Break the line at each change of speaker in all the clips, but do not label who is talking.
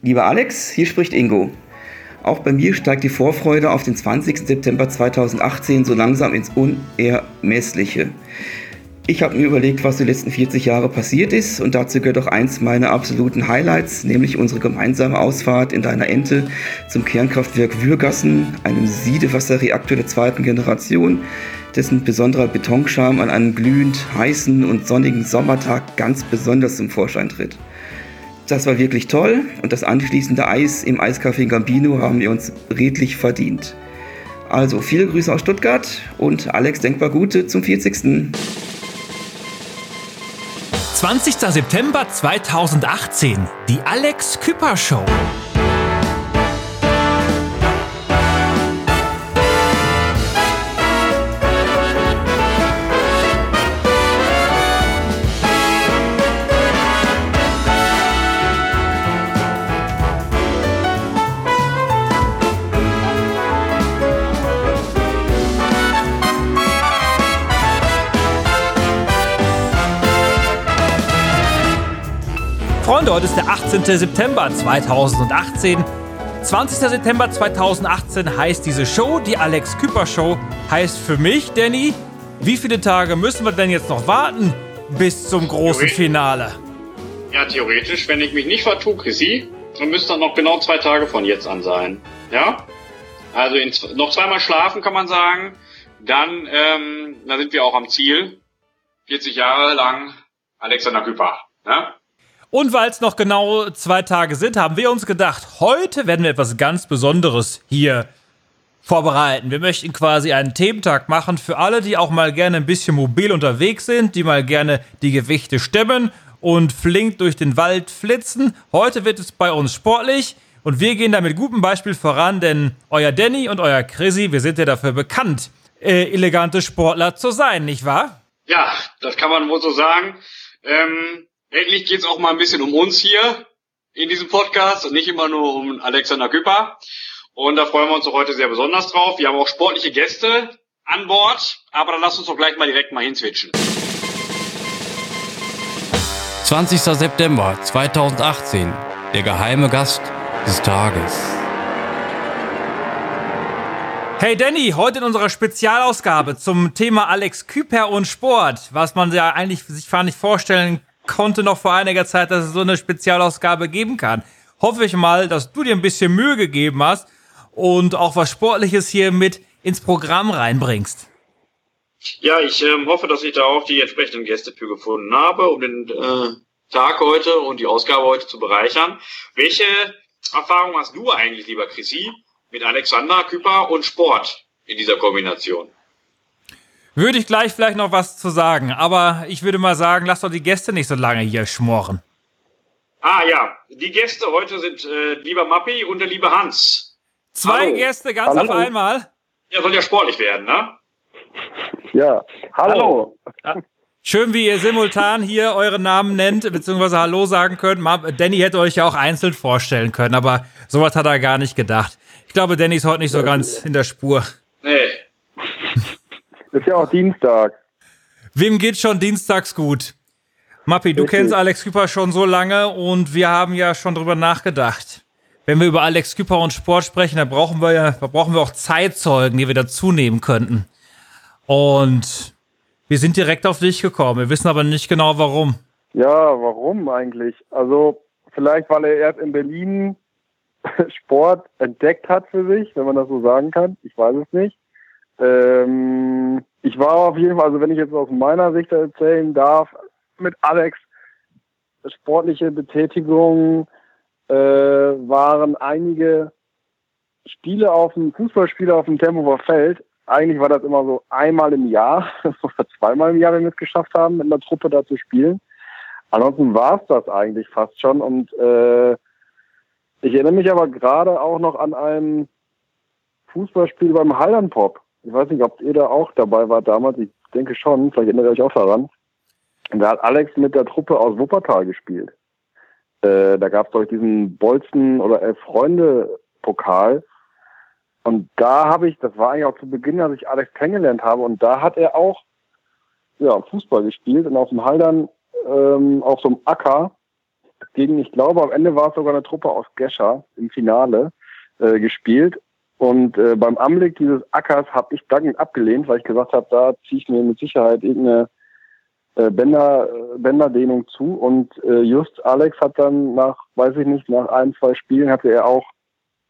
Lieber Alex, hier spricht Ingo. Auch bei mir steigt die Vorfreude auf den 20. September 2018 so langsam ins Unermessliche. Ich habe mir überlegt, was die letzten 40 Jahre passiert ist und dazu gehört auch eins meiner absoluten Highlights, nämlich unsere gemeinsame Ausfahrt in deiner Ente zum Kernkraftwerk Würgassen, einem Siedewasserreaktor der zweiten Generation, dessen besonderer Betonscham an einem glühend heißen und sonnigen Sommertag ganz besonders zum Vorschein tritt. Das war wirklich toll und das anschließende Eis im Eiscafé Gambino haben wir uns redlich verdient. Also viele Grüße aus Stuttgart und Alex denkbar Gute zum 40.
20. September 2018, die Alex Küpper Show. Heute ist der 18. September 2018. 20. September 2018 heißt diese Show, die Alex Küpper Show, heißt für mich, Danny, wie viele Tage müssen wir denn jetzt noch warten bis zum großen Finale?
Ja, theoretisch, wenn ich mich nicht vertue, Chrissy, dann müsste dann noch genau zwei Tage von jetzt an sein. Ja? Also in, noch zweimal schlafen, kann man sagen. Dann, ähm, da sind wir auch am Ziel. 40 Jahre lang Alexander Küpper. Ja?
Und weil es noch genau zwei Tage sind, haben wir uns gedacht, heute werden wir etwas ganz Besonderes hier vorbereiten. Wir möchten quasi einen Thementag machen für alle, die auch mal gerne ein bisschen mobil unterwegs sind, die mal gerne die Gewichte stemmen und flink durch den Wald flitzen. Heute wird es bei uns sportlich und wir gehen da mit gutem Beispiel voran, denn euer Danny und euer Chrissy, wir sind ja dafür bekannt, äh, elegante Sportler zu sein, nicht wahr?
Ja, das kann man wohl so sagen. Ähm, Endlich geht's auch mal ein bisschen um uns hier in diesem Podcast und nicht immer nur um Alexander Küpper. Und da freuen wir uns auch heute sehr besonders drauf. Wir haben auch sportliche Gäste an Bord, aber dann lass uns doch gleich mal direkt mal hinswitchen.
20. September 2018. Der geheime Gast des Tages.
Hey Danny, heute in unserer Spezialausgabe zum Thema Alex Küper und Sport, was man ja eigentlich sich gar nicht vorstellen konnte noch vor einiger Zeit, dass es so eine Spezialausgabe geben kann. Hoffe ich mal, dass du dir ein bisschen Mühe gegeben hast und auch was Sportliches hier mit ins Programm reinbringst.
Ja, ich ähm, hoffe, dass ich da auch die entsprechenden Gäste für gefunden habe, um den äh, Tag heute und die Ausgabe heute zu bereichern. Welche Erfahrung hast du eigentlich, lieber Chrissy, mit Alexander Küpper und Sport in dieser Kombination?
Würde ich gleich vielleicht noch was zu sagen, aber ich würde mal sagen, lass doch die Gäste nicht so lange hier schmoren.
Ah ja, die Gäste heute sind äh, lieber Mappi und der liebe Hans.
Zwei hallo. Gäste ganz hallo. auf einmal.
Ja, soll ja sportlich werden, ne?
Ja, hallo. hallo.
Schön, wie ihr simultan hier eure Namen nennt, beziehungsweise Hallo sagen könnt. Danny hätte euch ja auch einzeln vorstellen können, aber sowas hat er gar nicht gedacht. Ich glaube, Danny ist heute nicht so ganz in der Spur.
Nee,
ist ja auch Dienstag.
Wem geht schon dienstags gut? Mappi, du Richtig. kennst Alex Küpper schon so lange und wir haben ja schon drüber nachgedacht. Wenn wir über Alex Küpper und Sport sprechen, dann brauchen wir ja, da brauchen wir auch Zeitzeugen, die wir dazu nehmen könnten. Und wir sind direkt auf dich gekommen. Wir wissen aber nicht genau warum.
Ja, warum eigentlich? Also vielleicht, weil er erst in Berlin Sport entdeckt hat für sich, wenn man das so sagen kann. Ich weiß es nicht. Ähm, ich war auf jeden Fall, also wenn ich jetzt aus meiner Sicht erzählen darf, mit Alex sportliche Betätigung äh, waren einige Spiele auf dem Fußballspiele auf dem Tempelhofer Feld. Eigentlich war das immer so einmal im Jahr oder zweimal im Jahr, wenn wir es geschafft haben, mit einer Truppe da zu spielen. Ansonsten war es das eigentlich fast schon. Und äh, ich erinnere mich aber gerade auch noch an ein Fußballspiel beim Halland Pop. Ich weiß nicht, ob ihr da auch dabei wart damals. Ich denke schon. Vielleicht erinnert ihr euch auch daran. Da hat Alex mit der Truppe aus Wuppertal gespielt. Äh, da gab es, glaube diesen Bolzen- oder Elf-Freunde-Pokal. Und da habe ich, das war eigentlich auch zu Beginn, als ich Alex kennengelernt habe, und da hat er auch ja, Fußball gespielt und auf dem Haldern ähm, auf so einem Acker gegen, ich glaube, am Ende war es sogar eine Truppe aus Gescher im Finale äh, gespielt. Und äh, beim Anblick dieses Ackers habe ich dankend abgelehnt, weil ich gesagt habe, da ziehe ich mir mit Sicherheit irgendeine äh, Bänder, äh, Bänderdehnung zu. Und äh, just Alex hat dann nach, weiß ich nicht, nach ein, zwei Spielen hatte er auch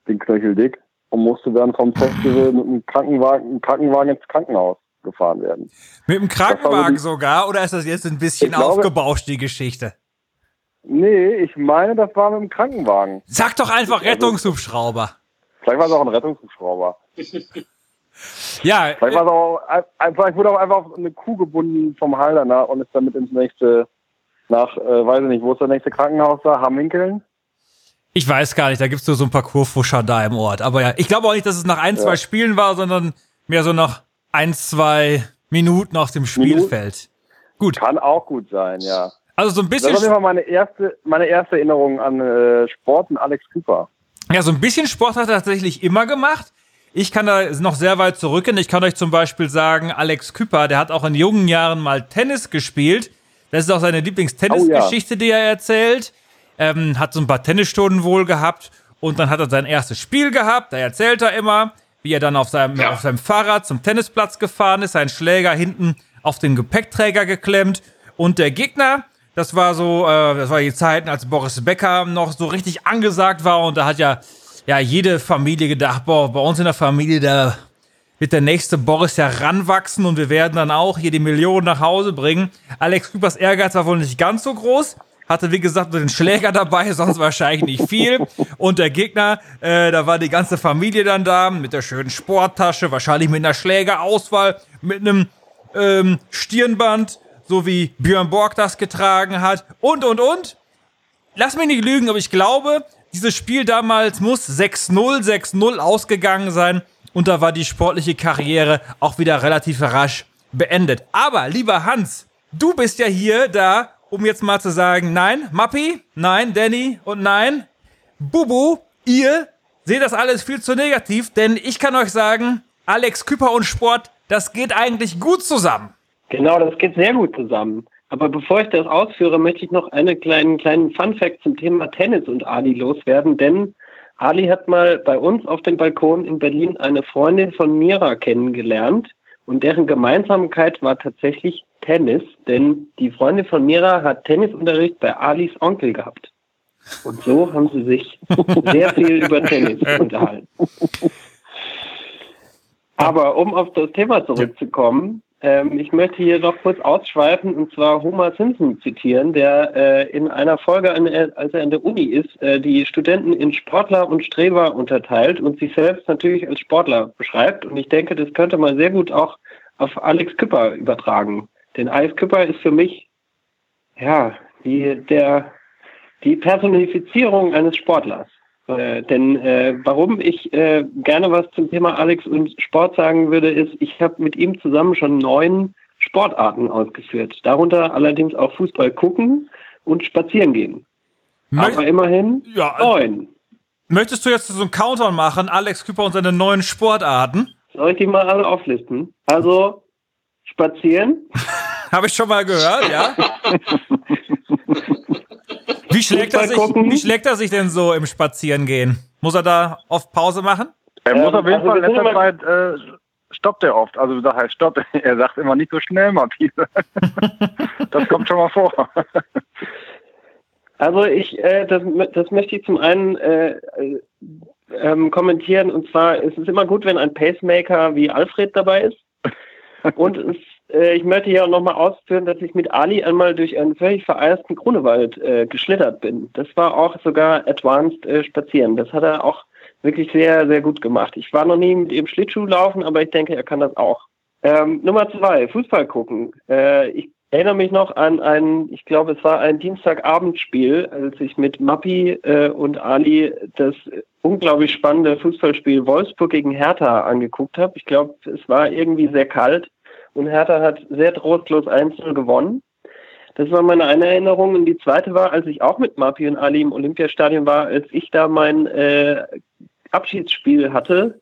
den Knöchel dick und musste dann vom Festival mit einem Krankenwagen, einem Krankenwagen ins Krankenhaus gefahren werden.
Mit dem Krankenwagen die, sogar? Oder ist das jetzt ein bisschen glaube, aufgebauscht, die Geschichte?
Nee, ich meine, das war mit dem Krankenwagen.
Sag doch einfach also, Rettungshubschrauber.
Vielleicht war es auch ein Rettungshubschrauber.
ja.
Vielleicht, war es auch, vielleicht wurde auch einfach eine Kuh gebunden vom Halderner und ist damit ins nächste, nach, äh, weiß ich nicht, wo ist das nächste Krankenhaus da? Hamminkeln?
Ich weiß gar nicht, da gibt es nur so ein paar Kurfuscher da im Ort. Aber ja, ich glaube auch nicht, dass es nach ein, ja. zwei Spielen war, sondern mehr so nach ein, zwei Minuten aus dem Spielfeld. Minuten? Gut.
Kann auch gut sein, ja.
Also so ein bisschen.
Das war meine erste, meine erste Erinnerung an äh, Sport und Alex Cooper.
Ja, so ein bisschen Sport hat er tatsächlich immer gemacht. Ich kann da noch sehr weit zurückgehen. Ich kann euch zum Beispiel sagen, Alex Küpper, der hat auch in jungen Jahren mal Tennis gespielt. Das ist auch seine Lieblingstennisgeschichte, oh, ja. die er erzählt. Ähm, hat so ein paar Tennisstunden wohl gehabt und dann hat er sein erstes Spiel gehabt. Da erzählt er immer, wie er dann auf seinem, ja. auf seinem Fahrrad zum Tennisplatz gefahren ist, seinen Schläger hinten auf den Gepäckträger geklemmt und der Gegner, das war so, äh, das war die Zeiten, als Boris Becker noch so richtig angesagt war und da hat ja, ja jede Familie gedacht, boah, bei uns in der Familie, da wird der nächste Boris heranwachsen und wir werden dann auch hier die Millionen nach Hause bringen. Alex Küpers Ehrgeiz war wohl nicht ganz so groß, hatte wie gesagt nur den Schläger dabei, sonst wahrscheinlich nicht viel. Und der Gegner, äh, da war die ganze Familie dann da mit der schönen Sporttasche, wahrscheinlich mit einer Schlägerauswahl, mit einem ähm, Stirnband, so wie Björn Borg das getragen hat und und und. Lass mich nicht lügen, aber ich glaube, dieses Spiel damals muss 6-0, 6-0 ausgegangen sein und da war die sportliche Karriere auch wieder relativ rasch beendet. Aber lieber Hans, du bist ja hier da, um jetzt mal zu sagen, nein, Mappi, nein, Danny und nein, Bubu, ihr seht das alles viel zu negativ, denn ich kann euch sagen, Alex Küpper und Sport, das geht eigentlich gut zusammen.
Genau, das geht sehr gut zusammen. Aber bevor ich das ausführe, möchte ich noch einen kleinen, kleinen Fun-Fact zum Thema Tennis und Ali loswerden, denn Ali hat mal bei uns auf dem Balkon in Berlin eine Freundin von Mira kennengelernt und deren Gemeinsamkeit war tatsächlich Tennis, denn die Freundin von Mira hat Tennisunterricht bei Alis Onkel gehabt. Und so haben sie sich sehr viel über Tennis unterhalten. Aber um auf das Thema zurückzukommen, ähm, ich möchte hier noch kurz ausschweifen und zwar Homer Simpson zitieren, der äh, in einer Folge, als er an der Uni ist, äh, die Studenten in Sportler und Streber unterteilt und sich selbst natürlich als Sportler beschreibt. Und ich denke, das könnte man sehr gut auch auf Alex Küpper übertragen. Denn Alex Küpper ist für mich, ja, die, der, die Personifizierung eines Sportlers. Äh, denn äh, warum ich äh, gerne was zum Thema Alex und Sport sagen würde, ist, ich habe mit ihm zusammen schon neun Sportarten ausgeführt. Darunter allerdings auch Fußball gucken und spazieren gehen. Möcht Aber immerhin ja, neun.
Möchtest du jetzt so einen Countdown machen, Alex Küpper und seine neuen Sportarten?
Soll ich die mal alle auflisten? Also spazieren.
Habe ich schon mal gehört, ja. wie, schlägt er sich, wie schlägt er sich denn so im Spazierengehen? Muss er da oft Pause machen?
Er muss auf jeden also Fall in letzter Zeit äh, stoppt er oft. Also das heißt stopp. Er sagt immer nicht so schnell, Martin. das kommt schon mal vor.
Also ich, äh, das, das möchte ich zum einen äh, ähm, kommentieren. Und zwar ist es immer gut, wenn ein Pacemaker wie Alfred dabei ist. Und es ich möchte hier auch nochmal ausführen, dass ich mit Ali einmal durch einen völlig vereisten Grunewald äh, geschlittert bin. Das war auch sogar Advanced äh, Spazieren. Das hat er auch wirklich sehr, sehr gut gemacht. Ich war noch nie mit ihm Schlittschuh laufen, aber ich denke, er kann das auch. Ähm, Nummer zwei, Fußball gucken. Äh, ich erinnere mich noch an ein, ich glaube, es war ein Dienstagabendspiel, als ich mit Mappi äh, und Ali das unglaublich spannende Fußballspiel Wolfsburg gegen Hertha angeguckt habe. Ich glaube, es war irgendwie sehr kalt und Hertha hat sehr trostlos einzeln gewonnen. Das war meine eine Erinnerung. Und die zweite war, als ich auch mit Mapi und Ali im Olympiastadion war, als ich da mein äh, Abschiedsspiel hatte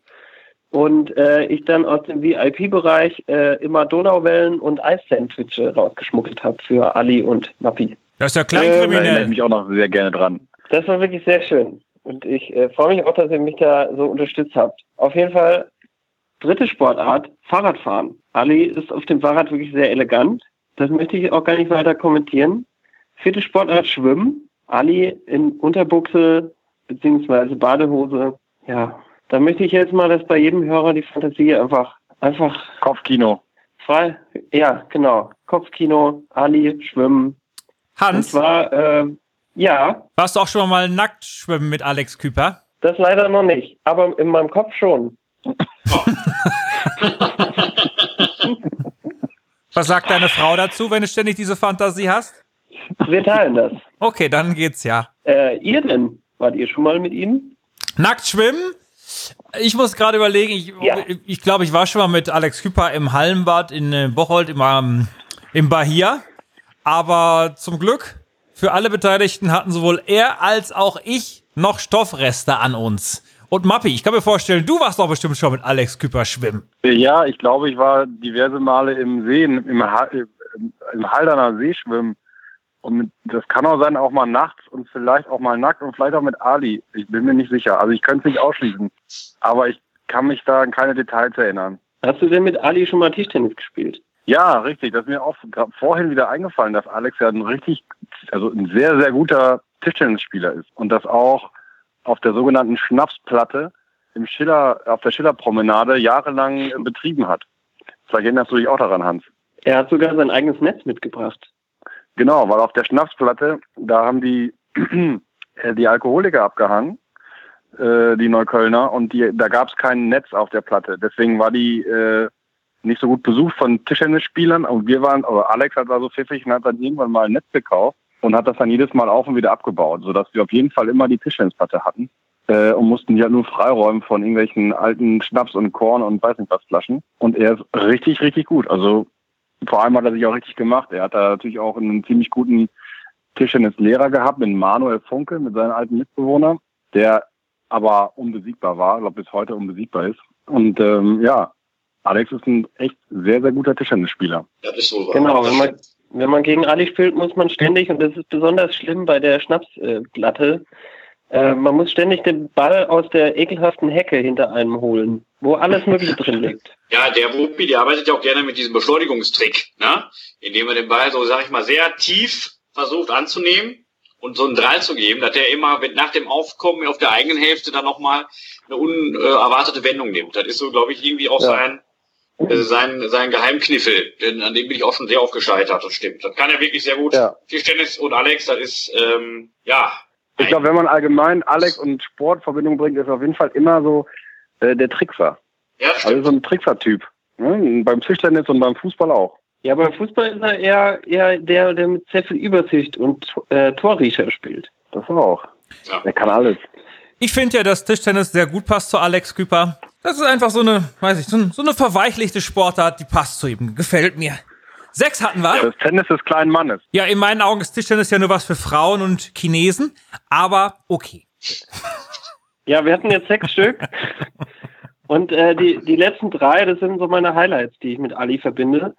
und äh, ich dann aus dem VIP-Bereich äh, immer Donauwellen und Eissandwiche rausgeschmuggelt habe für Ali und Mapi.
Das ist ja
Da
kleinkriminell.
erinnere ich mich auch noch sehr gerne dran.
Das war wirklich sehr schön. Und ich äh, freue mich auch, dass ihr mich da so unterstützt habt. Auf jeden Fall, dritte Sportart, Fahrradfahren. Ali ist auf dem Fahrrad wirklich sehr elegant. Das möchte ich auch gar nicht weiter kommentieren. Vierte Sportart, Schwimmen. Ali in Unterbuchse beziehungsweise Badehose. Ja, da möchte ich jetzt mal, dass bei jedem Hörer die Fantasie einfach, einfach
Kopfkino.
frei, ja, genau. Kopfkino, Ali, Schwimmen. Und
Hans,
zwar, äh, ja,
warst du auch schon mal nackt schwimmen mit Alex Küper?
Das leider noch nicht, aber in meinem Kopf schon.
Was sagt deine Frau dazu, wenn du ständig diese Fantasie hast?
Wir teilen das.
Okay, dann geht's ja.
Äh, ihr denn? Wart ihr schon mal mit ihm?
Nackt schwimmen? Ich muss gerade überlegen, ich,
Ja.
ich glaube, ich war schon mal mit Alex Küper im Hallenbad in äh, Bocholt im, ähm, im Bahia. Aber zum Glück für alle Beteiligten hatten sowohl er als auch ich noch Stoffreste an uns. Und Mappi, ich kann mir vorstellen, du warst doch bestimmt schon mit Alex Küper schwimmen.
Ja, ich glaube, ich war diverse Male im See, im, Ha- im, Halderner See schwimmen. Und das kann auch sein, auch mal nachts und vielleicht auch mal nackt und vielleicht auch mit Ali. Ich bin mir nicht sicher. Also ich könnte es nicht ausschließen. Aber ich kann mich da an keine Details erinnern.
Hast du denn mit Ali schon mal Tischtennis gespielt?
Ja, richtig. Das ist mir auch vorhin wieder eingefallen, dass Alex ja ein richtig, also ein sehr, sehr guter Tischtennisspieler ist. Und das auch auf der sogenannten Schnapsplatte im Schiller, auf der Schillerpromenade jahrelang äh, betrieben hat. Vielleicht erinnerst du dich auch daran, Hans.
Er hat sogar sein eigenes Netz mitgebracht.
Genau, weil auf der Schnapsplatte, da haben die, äh, die Alkoholiker abgehangen, äh, die Neuköllner, und die, da gab es kein Netz auf der Platte. Deswegen war die äh, nicht so gut besucht von Tischtennisspielern. Und wir waren, oder Alex hat war so pfiffig und hat dann irgendwann mal ein Netz gekauft und hat das dann jedes Mal auf und wieder abgebaut, sodass wir auf jeden Fall immer die Tischtennisplatte hatten. Äh, und mussten die halt nur freiräumen von irgendwelchen alten Schnaps und Korn und weiß nicht was Flaschen. Und er ist richtig, richtig gut. Also vor allem hat er sich auch richtig gemacht. Er hat da natürlich auch einen ziemlich guten Tischtennislehrer gehabt, mit Manuel Funke, mit seinem alten Mitbewohner, der aber unbesiegbar war, ich glaube bis heute unbesiegbar ist. Und ähm, ja, Alex ist ein echt sehr, sehr guter Tischtennisspieler.
Das ist so wahr.
Genau, wenn man, wenn man gegen Ali spielt, muss man ständig, und das ist besonders schlimm bei der Schnapsplatte, äh, man muss ständig den Ball aus der ekelhaften Hecke hinter einem holen, wo alles Mögliche drin liegt.
Ja, der Wuppi, der arbeitet ja auch gerne mit diesem Beschleunigungstrick, ne? Indem er den Ball so, sag ich mal, sehr tief versucht anzunehmen und so einen Drall zu geben, dass er immer mit, nach dem Aufkommen auf der eigenen Hälfte dann nochmal eine unerwartete Wendung nimmt. Das ist so, glaube ich, irgendwie auch
Ja.
sein, sein, sein Geheimkniffel. Denn an dem bin ich auch schon sehr oft gescheitert, das stimmt. Das kann er wirklich sehr gut.
Ja.
Tischtennis und Alex, das ist, ähm, ja.
Ich glaube, wenn man allgemein Alex und Sport in Verbindung bringt, ist er auf jeden Fall immer so äh, der Trickser.
Ja, das
Also
stimmt.
so ein Trickser-Typ. Ne? Beim Tischtennis und beim Fußball auch.
Ja, beim Fußball ist er eher, eher der, der mit sehr viel Übersicht und äh, Torriecher spielt.
Das auch.
Ja.
Der kann alles.
Ich finde ja, dass Tischtennis sehr gut passt zu Alex Küper. Das ist einfach so eine, weiß ich, so, ein- so eine verweichlichte Sportart, die passt zu ihm. Gefällt mir. Sechs hatten wir.
Das Tennis des kleinen Mannes.
Ja, in meinen Augen ist Tischtennis ja nur was für Frauen und Chinesen, aber okay.
Ja, wir hatten jetzt sechs Stück. Und äh, die, die letzten drei, das sind so meine Highlights, die ich mit Ali verbinde.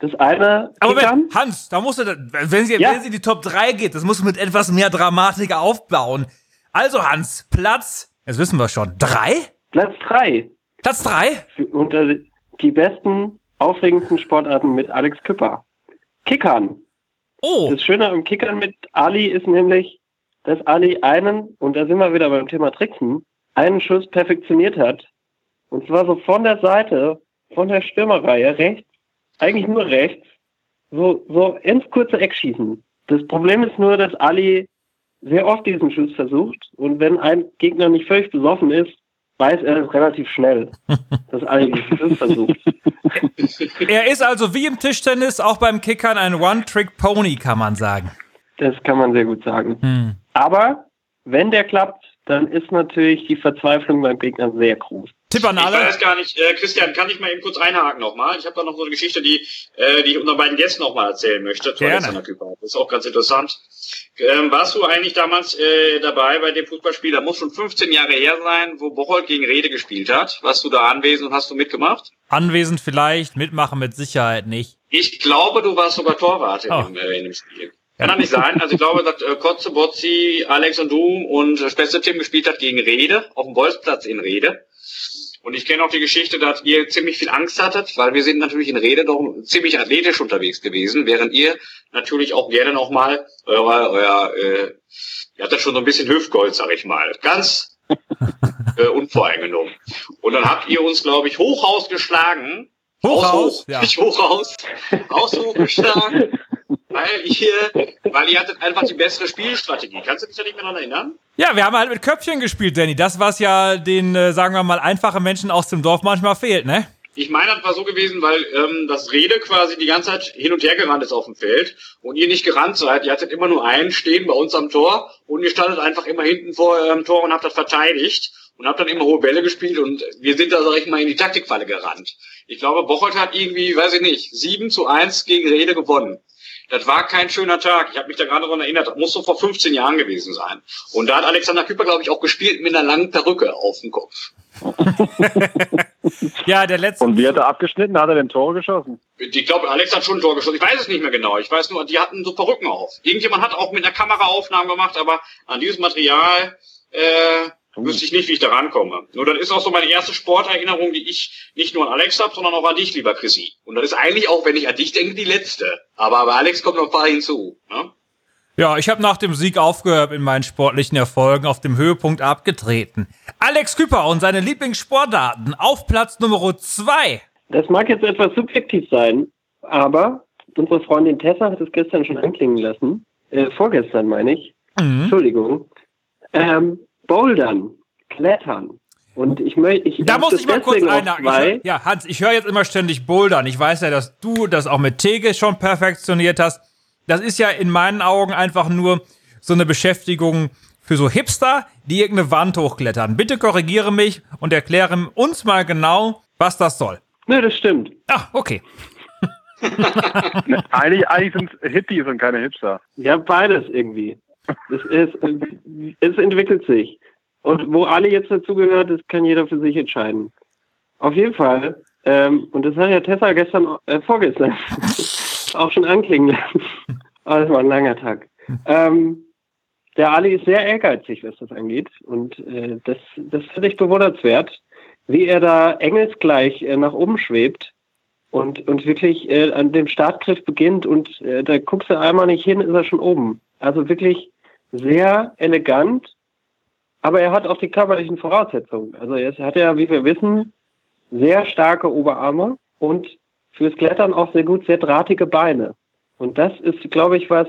Das eine,
Aber. Moment, Hans, da musst du, wenn sie,
Ja.
wenn sie in die Top 3 geht, das musst du mit etwas mehr Dramatik aufbauen. Also Hans, Platz, jetzt wissen wir schon, drei?
Platz drei.
Platz drei?
Für, unter die besten, aufregendsten Sportarten mit Alex Küpper. Kickern.
Oh,
Das Schöne am Kickern mit Ali ist nämlich, dass Ali einen, und da sind wir wieder beim Thema Tricksen, einen Schuss perfektioniert hat. Und zwar so von der Seite, von der Stürmerreihe, rechts, eigentlich nur rechts, so, so ins kurze Eck schießen. Das Problem ist nur, dass Ali sehr oft diesen Schuss versucht und wenn ein Gegner nicht völlig besoffen ist, weiß er relativ schnell, dass Schuss versucht.
er ist also wie im Tischtennis auch beim Kickern ein One-Trick-Pony, kann man sagen.
Das kann man sehr gut sagen.
Hm.
Aber wenn der klappt, dann ist natürlich die Verzweiflung beim Gegner sehr groß.
Tipp an
Ich
alle.
weiß gar nicht, äh, Christian, kann ich mal eben kurz einhaken nochmal? Ich habe da noch so eine Geschichte, die, äh, die ich unseren beiden Gästen nochmal erzählen möchte.
Gerne.
Das ist auch ganz interessant. Ähm, warst du eigentlich damals äh, dabei bei dem Fußballspiel? Da muss schon 15 Jahre her sein, wo Bocholt gegen Rede gespielt hat. Warst du da anwesend und hast du mitgemacht?
Anwesend vielleicht, mitmachen mit Sicherheit nicht.
Ich glaube, du warst sogar Torwart in,
Oh.
dem, äh, in dem Spiel. Kann doch nicht sein. Also ich glaube, dass äh, Kotze, Botzi, Alex und du und beste Team gespielt hat gegen Rede, auf dem Bolzplatz in Rede. Und ich kenne auch die Geschichte, dass ihr ziemlich viel Angst hattet, weil wir sind natürlich in Rede doch ziemlich athletisch unterwegs gewesen, während ihr natürlich auch gerne nochmal euer, euer äh, ihr hattet schon so ein bisschen Hüftgold, sag ich mal. Ganz äh, unvoreingenommen. Und dann habt ihr uns, glaube ich, Hochhaus geschlagen.
Hochhaus,
Haus hoch,
ja.
nicht Hochhaus. Haus hochgeschlagen. Weil ihr, weil ihr hattet einfach die bessere Spielstrategie. Kannst du dich da nicht mehr daran erinnern?
Ja, wir haben halt mit Köpfchen gespielt, Danny. Das, was ja den, äh, sagen wir mal, einfachen Menschen aus dem Dorf manchmal fehlt, ne?
Ich meine, das war so gewesen, weil ähm, das Rede quasi die ganze Zeit hin und her gerannt ist auf dem Feld und ihr nicht gerannt seid. Ihr hattet immer nur einen stehen bei uns am Tor und ihr standet einfach immer hinten vor eurem Tor und habt das verteidigt und habt dann immer hohe Bälle gespielt und wir sind da, sag ich mal, in die Taktikfalle gerannt. Ich glaube, Bocholt hat irgendwie, weiß ich nicht, 7 zu 1 gegen Rede gewonnen. Das war kein schöner Tag. Ich habe mich da gerade daran erinnert. Das muss so vor 15 Jahren gewesen sein. Und da hat Alexander Küpper, glaube ich, auch gespielt mit einer langen Perücke auf dem Kopf.
Ja, der letzte.
Und wie hat er abgeschnitten? Hat er den Tor geschossen?
Ich glaube, Alex hat schon ein Tor geschossen. Ich weiß es nicht mehr genau. Ich weiß nur, die hatten so Perücken auf. Irgendjemand hat auch mit einer Kamera Aufnahmen gemacht, aber an dieses Material äh, wüsste ich nicht, wie ich da rankomme. Nur das ist auch so meine erste Sporterinnerung, die ich nicht nur an Alex habe, sondern auch an dich, lieber Chrissy. Und das ist eigentlich auch, wenn ich an dich denke, die letzte. Aber bei Alex kommt noch ein paar hinzu. Ne?
Ja, ich habe nach dem Sieg aufgehört in meinen sportlichen Erfolgen, auf dem Höhepunkt abgetreten. Alex Küpper und seine Lieblingssportarten auf Platz Nummer zwei.
Das mag jetzt etwas subjektiv sein, aber unsere Freundin Tessa hat es gestern schon anklingen lassen. Äh, vorgestern meine ich.
Mhm.
Entschuldigung. Ähm, Bouldern, Klettern. Und ich möchte, ich
Da muss
das
ich mal kurz einhaken. Ich
zwei.
hör, ja, Hans, ich höre jetzt immer ständig Bouldern. Ich weiß ja, dass du das auch mit Tege schon perfektioniert hast. Das ist ja in meinen Augen einfach nur so eine Beschäftigung für so Hipster, die irgendeine Wand hochklettern. Bitte korrigiere mich und erkläre uns mal genau, was das soll.
Ne, das stimmt.
Ah, okay.
Ne, eigentlich eigentlich sind es Hippies und keine Hipster.
Ja, beides irgendwie. Es, ist, es entwickelt sich. Und wo alle jetzt dazugehört, das kann jeder für sich entscheiden. Auf jeden Fall. Ähm, und das hat ja Tessa gestern, äh, vorgestern auch schon anklingen lassen. Aber das war ein langer Tag. Ähm, der Ali ist sehr ehrgeizig, was das angeht. Und äh, das, das finde ich bewundernswert, wie er da engelsgleich äh, nach oben schwebt und, und wirklich äh, an dem Startgriff beginnt und äh, da guckst du einmal nicht hin, ist er schon oben. Also wirklich sehr elegant, aber er hat auch die körperlichen Voraussetzungen. Also er hat ja, wie wir wissen, sehr starke Oberarme und fürs Klettern auch sehr gut, sehr drahtige Beine. Und das ist, glaube ich, was,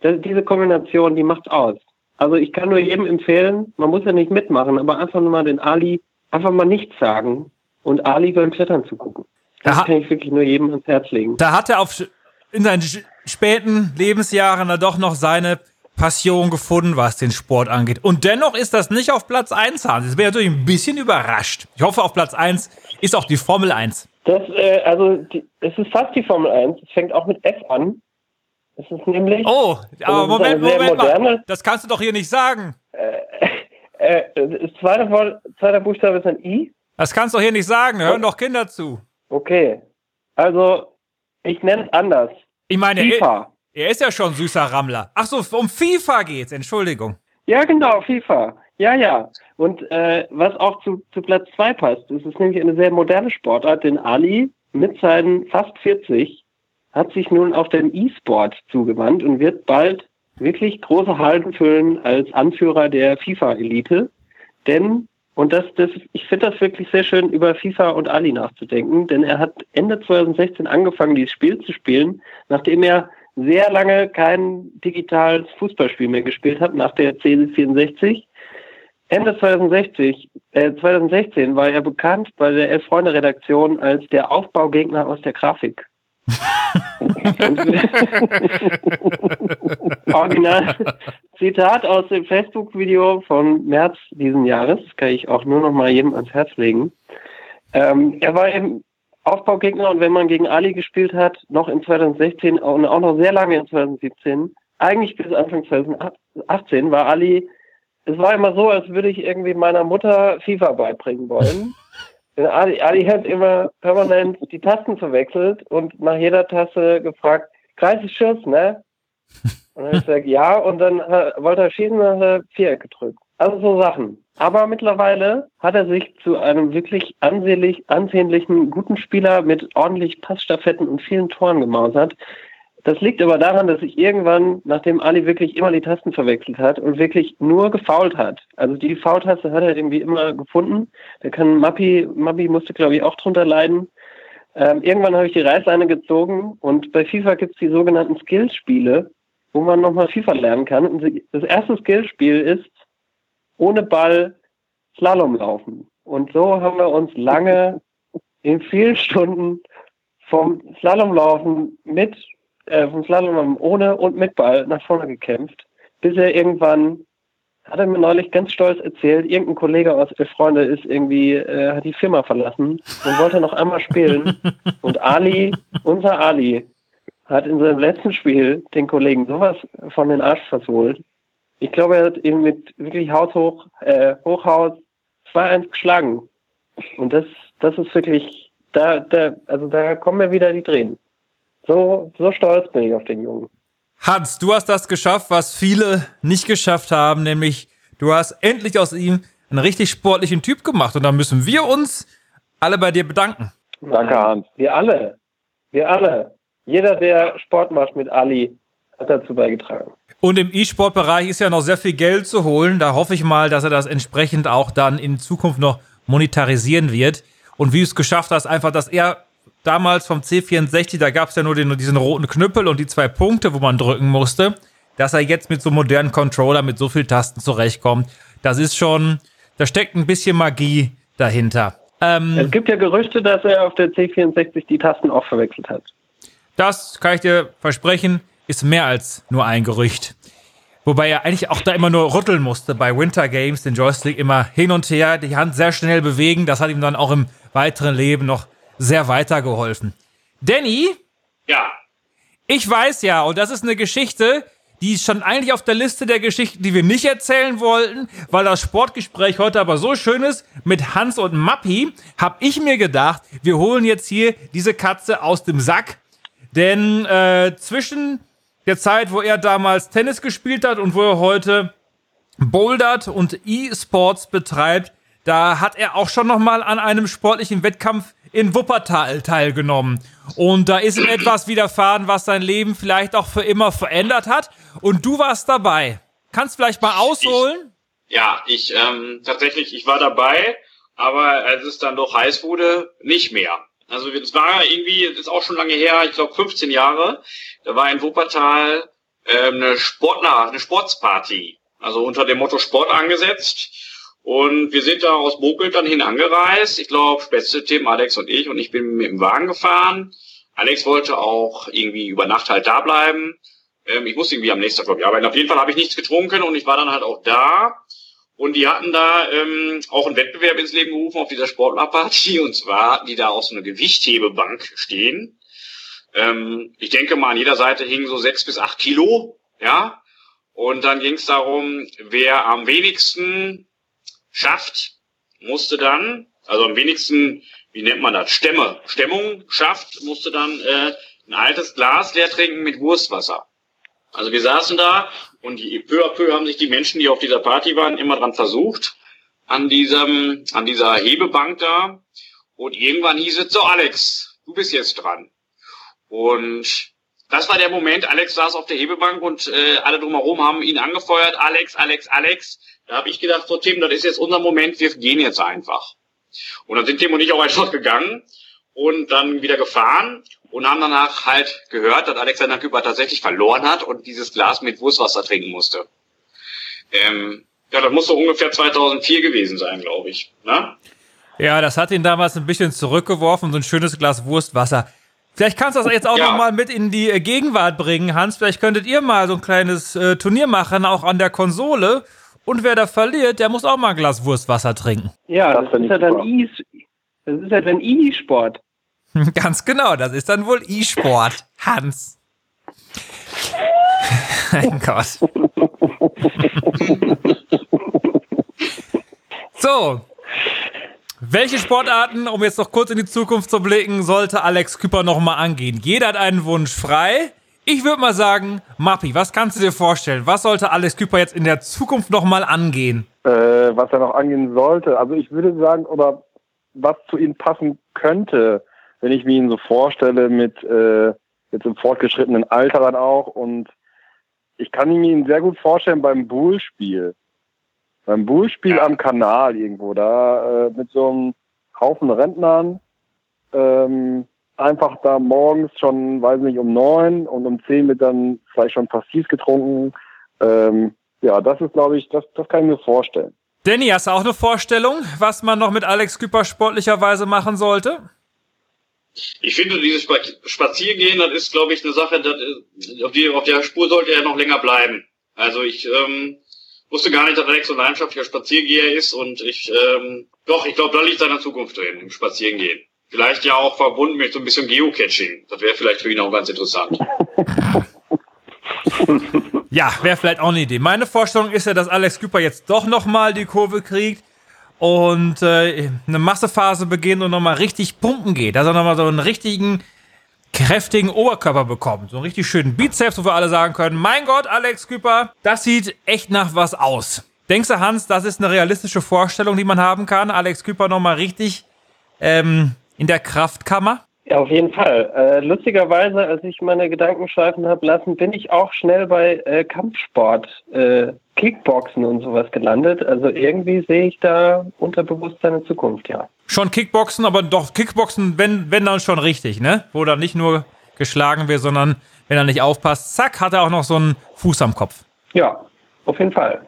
das, diese Kombination, die macht aus. Also ich kann nur jedem empfehlen, man muss ja nicht mitmachen, aber einfach nur mal den Ali, einfach mal nichts sagen und Ali beim Klettern zu gucken. Das
Aha.
kann ich wirklich nur jedem ans Herz legen.
Da hat er auf, in seinen späten Lebensjahren da doch noch seine Passion gefunden, was den Sport angeht. Und dennoch ist das nicht auf Platz 1, Hans. Jetzt bin ich natürlich ein bisschen überrascht. Ich hoffe, auf Platz 1 ist auch die Formel 1.
Das, äh, also, die, es ist fast die Formel 1. Es fängt auch mit F an. Es ist nämlich,
Oh, aber Moment, Moment mal. Das kannst du doch hier nicht sagen.
äh, das zweite, Wort- zweiter Buchstabe ist ein I.
Das kannst du doch hier nicht sagen. Da hören doch Kinder zu.
Okay. Also, ich nenne es anders.
Ich meine,
FIFA.
Er ist ja schon süßer Rammler. Ach so, um FIFA geht's. Entschuldigung.
Ja, genau, FIFA. Ja, ja. Und äh, was auch zu, zu Platz zwei passt, es ist nämlich eine sehr moderne Sportart, denn Ali mit seinen fast 40 hat sich nun auf den E-Sport zugewandt und wird bald wirklich große Hallen füllen als Anführer der FIFA-Elite. Denn, und das, das, ich finde das wirklich sehr schön, über FIFA und Ali nachzudenken, denn er hat Ende 2016 angefangen, dieses Spiel zu spielen, nachdem er sehr lange kein digitales Fußballspiel mehr gespielt hat, nach der C64. Ende 2060, äh, 2016 war er bekannt bei der Elf-Freunde-Redaktion als der Aufbaugegner aus der Grafik. Original Zitat aus dem Facebook-Video von März diesen Jahres, kann ich auch nur noch mal jedem ans Herz legen. Ähm, er war im Aufbaugegner und wenn man gegen Ali gespielt hat, noch in 2016 und auch noch sehr lange in 2017, eigentlich bis Anfang 2018 war Ali, es war immer so, als würde ich irgendwie meiner Mutter FIFA beibringen wollen. Denn Ali, Ali hat immer permanent die Tasten verwechselt und nach jeder Taste gefragt, Kreis ist Schuss, ne? Und dann habe ich gesagt, ja, und dann wollte er schießen, dann hat er Viereck gedrückt. Also so Sachen. Aber mittlerweile hat er sich zu einem wirklich ansehnlich, ansehnlichen, guten Spieler mit ordentlich Passstaffetten und vielen Toren gemausert. Das liegt aber daran, dass ich irgendwann, nachdem Ali wirklich immer die Tasten verwechselt hat und wirklich nur gefault hat, also die Foultaste hat er irgendwie immer gefunden. Da kann Mappi, Mappi musste glaube ich auch drunter leiden. Ähm, irgendwann habe ich die Reißleine gezogen und bei FIFA gibt es die sogenannten Skillspiele, wo man nochmal FIFA lernen kann. Und das erste Skillspiel ist ohne Ball Slalom laufen. Und so haben wir uns lange in vielen Stunden vom Slalomlaufen mit, äh, vom Slalom ohne und mit Ball nach vorne gekämpft, bis er irgendwann, hat er mir neulich ganz stolz erzählt, irgendein Kollege aus der Freunde ist irgendwie, äh, hat die Firma verlassen und wollte noch einmal spielen. und Ali, unser Ali, hat in seinem letzten Spiel den Kollegen sowas von den Arsch versohlt. Ich glaube, er hat ihn mit wirklich haushoch, äh, Hochhaus 2-1 geschlagen. Und das, das ist wirklich, da, da, also da kommen mir wieder die Tränen. So, so stolz bin ich auf den Jungen.
Hans, du hast das geschafft, was viele nicht geschafft haben, nämlich du hast endlich aus ihm einen richtig sportlichen Typ gemacht. Und da müssen wir uns alle bei dir bedanken.
Danke, Hans. Wir alle. Wir alle. Jeder, der Sport macht mit Ali, hat dazu beigetragen.
Und im E-Sport-Bereich ist ja noch sehr viel Geld zu holen. Da hoffe ich mal, dass er das entsprechend auch dann in Zukunft noch monetarisieren wird. Und wie du es geschafft hast, einfach, dass er damals vom C64, da gab es ja nur den, diesen roten Knüppel und die zwei Punkte, wo man drücken musste, dass er jetzt mit so modernen Controller mit so vielen Tasten zurechtkommt. Das ist schon, da steckt ein bisschen Magie dahinter.
Ähm, es gibt ja Gerüchte, dass er auf der C64 die Tasten auch verwechselt hat.
Das kann ich dir versprechen ist mehr als nur ein Gerücht. Wobei er eigentlich auch da immer nur rütteln musste bei Winter Games, den Joystick immer hin und her, die Hand sehr schnell bewegen. Das hat ihm dann auch im weiteren Leben noch sehr weitergeholfen. Danny?
Ja.
Ich weiß ja, und das ist eine Geschichte, die ist schon eigentlich auf der Liste der Geschichten, die wir nicht erzählen wollten, weil das Sportgespräch heute aber so schön ist mit Hans und Mappi, hab ich mir gedacht, wir holen jetzt hier diese Katze aus dem Sack, denn äh, zwischen der Zeit, wo er damals Tennis gespielt hat und wo er heute bouldert und E-Sports betreibt, da hat er auch schon noch mal an einem sportlichen Wettkampf in Wuppertal teilgenommen. Und da ist ihm etwas widerfahren, was sein Leben vielleicht auch für immer verändert hat. Und du warst dabei. Kannst vielleicht mal ausholen?
Ich, ja, ich ähm, tatsächlich, ich war dabei, aber als es dann doch heiß wurde, nicht mehr. Also es war irgendwie, das ist auch schon lange her, ich glaube 15 Jahre, da war in Wuppertal äh, eine Sportler, eine Sportsparty, also unter dem Motto Sport angesetzt. Und wir sind da aus Bokel dann hin angereist. Ich glaube, beste Team Alex und ich. Und ich bin mit dem Wagen gefahren. Alex wollte auch irgendwie über Nacht halt da bleiben. Ähm, ich musste irgendwie am nächsten Tag, arbeiten. Auf jeden Fall habe ich nichts getrunken und ich war dann halt auch da. Und die hatten da ähm, auch einen Wettbewerb ins Leben gerufen auf dieser Sportlerparty. Und zwar hatten die da auch so eine Gewichthebebank stehen. Ähm, ich denke mal, an jeder Seite hingen so sechs bis acht Kilo. Ja. Und dann ging es darum, wer am wenigsten schafft, musste dann, also am wenigsten, wie nennt man das, Stämme, Stemmung schafft, musste dann äh, ein altes Glas leer trinken mit Wurstwasser. Also wir saßen da und die, peu à peu haben sich die Menschen, die auf dieser Party waren, immer dran versucht, an diesem, an dieser Hebebank da. Und irgendwann hieß es so, Alex, du bist jetzt dran. Und das war der Moment, Alex saß auf der Hebebank und äh, alle drumherum haben ihn angefeuert, Alex, Alex, Alex. Da habe ich gedacht, so Tim, das ist jetzt unser Moment, wir gehen jetzt einfach. Und dann sind Tim und ich auch einfach gegangen und dann wieder gefahren und haben danach halt gehört, dass Alexander Küpper tatsächlich verloren hat und dieses Glas mit Wurstwasser trinken musste. Ähm, ja, das muss so ungefähr 2004 gewesen sein, glaube ich. Ne?
Ja, das hat ihn damals ein bisschen zurückgeworfen, so ein schönes Glas Wurstwasser. Vielleicht kannst du das jetzt auch ja. noch mal mit in die äh, Gegenwart bringen, Hans. Vielleicht könntet ihr mal so ein kleines äh, Turnier machen, auch an der Konsole. Und wer da verliert, der muss auch mal ein Glas Wurstwasser trinken.
Ja, das, das ist ja dann e das ist ja dann E-Sport.
Ganz genau, das ist dann wohl E-Sport, Hans. mein Gott. so. Welche Sportarten, um jetzt noch kurz in die Zukunft zu blicken, sollte Alex Küpper nochmal angehen? Jeder hat einen Wunsch frei. Ich würde mal sagen, Mappi, was kannst du dir vorstellen? Was sollte Alex Küper jetzt in der Zukunft nochmal angehen?
Äh, was er noch angehen sollte. Also ich würde sagen, oder was zu ihm passen könnte, wenn ich mir ihn so vorstelle mit äh, jetzt im fortgeschrittenen Alter dann auch und ich kann mir ihn sehr gut vorstellen beim Bullspiel. Beim Bullspiel
Ja.
am Kanal irgendwo, da äh, mit so einem Haufen Rentnern, ähm, einfach da morgens schon, weiß nicht, um neun und um zehn wird dann vielleicht schon Pastis getrunken. Ähm, ja, das ist, glaube ich, das, das kann ich mir vorstellen.
Danny, hast du auch eine Vorstellung, was man noch mit Alex Küper sportlicherweise machen sollte?
Ich finde, dieses Spa- Spaziergehen, das ist, glaube ich, eine Sache, das, ist- auf, die, auf der Spur sollte er noch länger bleiben. Also ich ähm, wusste gar nicht, dass Alex so ein leidenschaftlicher Spaziergeher ist und ich, ähm, doch, ich glaube, da liegt seine Zukunft drin, im Spazierengehen. Vielleicht ja auch verbunden mit so ein bisschen Geocaching. Das wäre vielleicht für ihn auch ganz interessant.
Ja, wäre vielleicht auch eine Idee. Meine Vorstellung ist ja, dass Alex Küper jetzt doch nochmal die Kurve kriegt und äh, eine Massephase beginnt und nochmal richtig pumpen geht. Dass er nochmal so einen richtigen, kräftigen Oberkörper bekommt. So einen richtig schönen Bizeps, wo wir alle sagen können, mein Gott, Alex Küper, das sieht echt nach was aus. Denkst du, Hans, das ist eine realistische Vorstellung, die man haben kann? Alex Küper nochmal richtig ähm, in der Kraftkammer?
Ja, auf jeden Fall. Äh, lustigerweise, als ich meine Gedanken schweifen habe lassen, bin ich auch schnell bei äh, Kampfsport, äh, Kickboxen und sowas gelandet. Also irgendwie sehe ich da unterbewusst seine Zukunft, ja.
Schon Kickboxen, aber doch Kickboxen, wenn, wenn dann schon richtig, ne? Wo dann nicht nur geschlagen wird, sondern wenn er nicht aufpasst, zack, hat er auch noch so einen Fuß am Kopf.
Ja, auf jeden Fall.